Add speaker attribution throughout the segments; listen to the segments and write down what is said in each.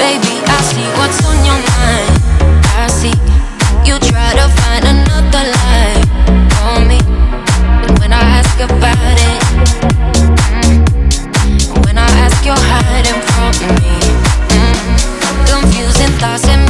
Speaker 1: Baby, I see what's on your mind. I see you try to find another lie on me. When I ask about it, mm, when I ask, you're hiding from me. Mm, confusing thoughts and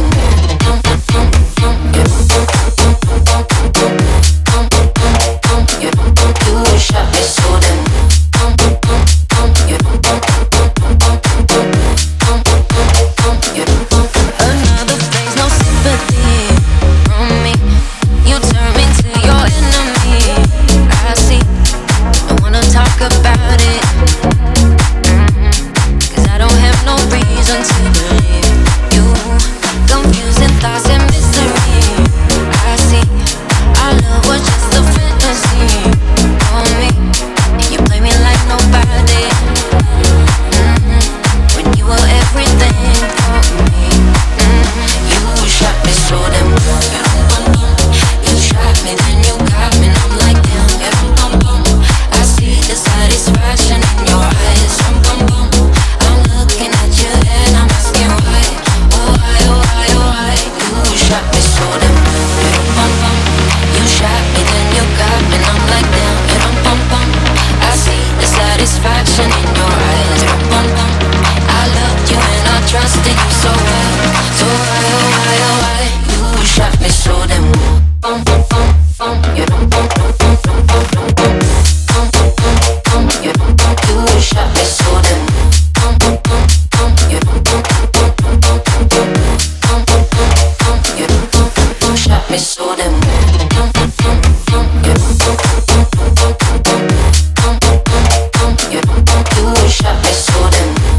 Speaker 1: You shot me so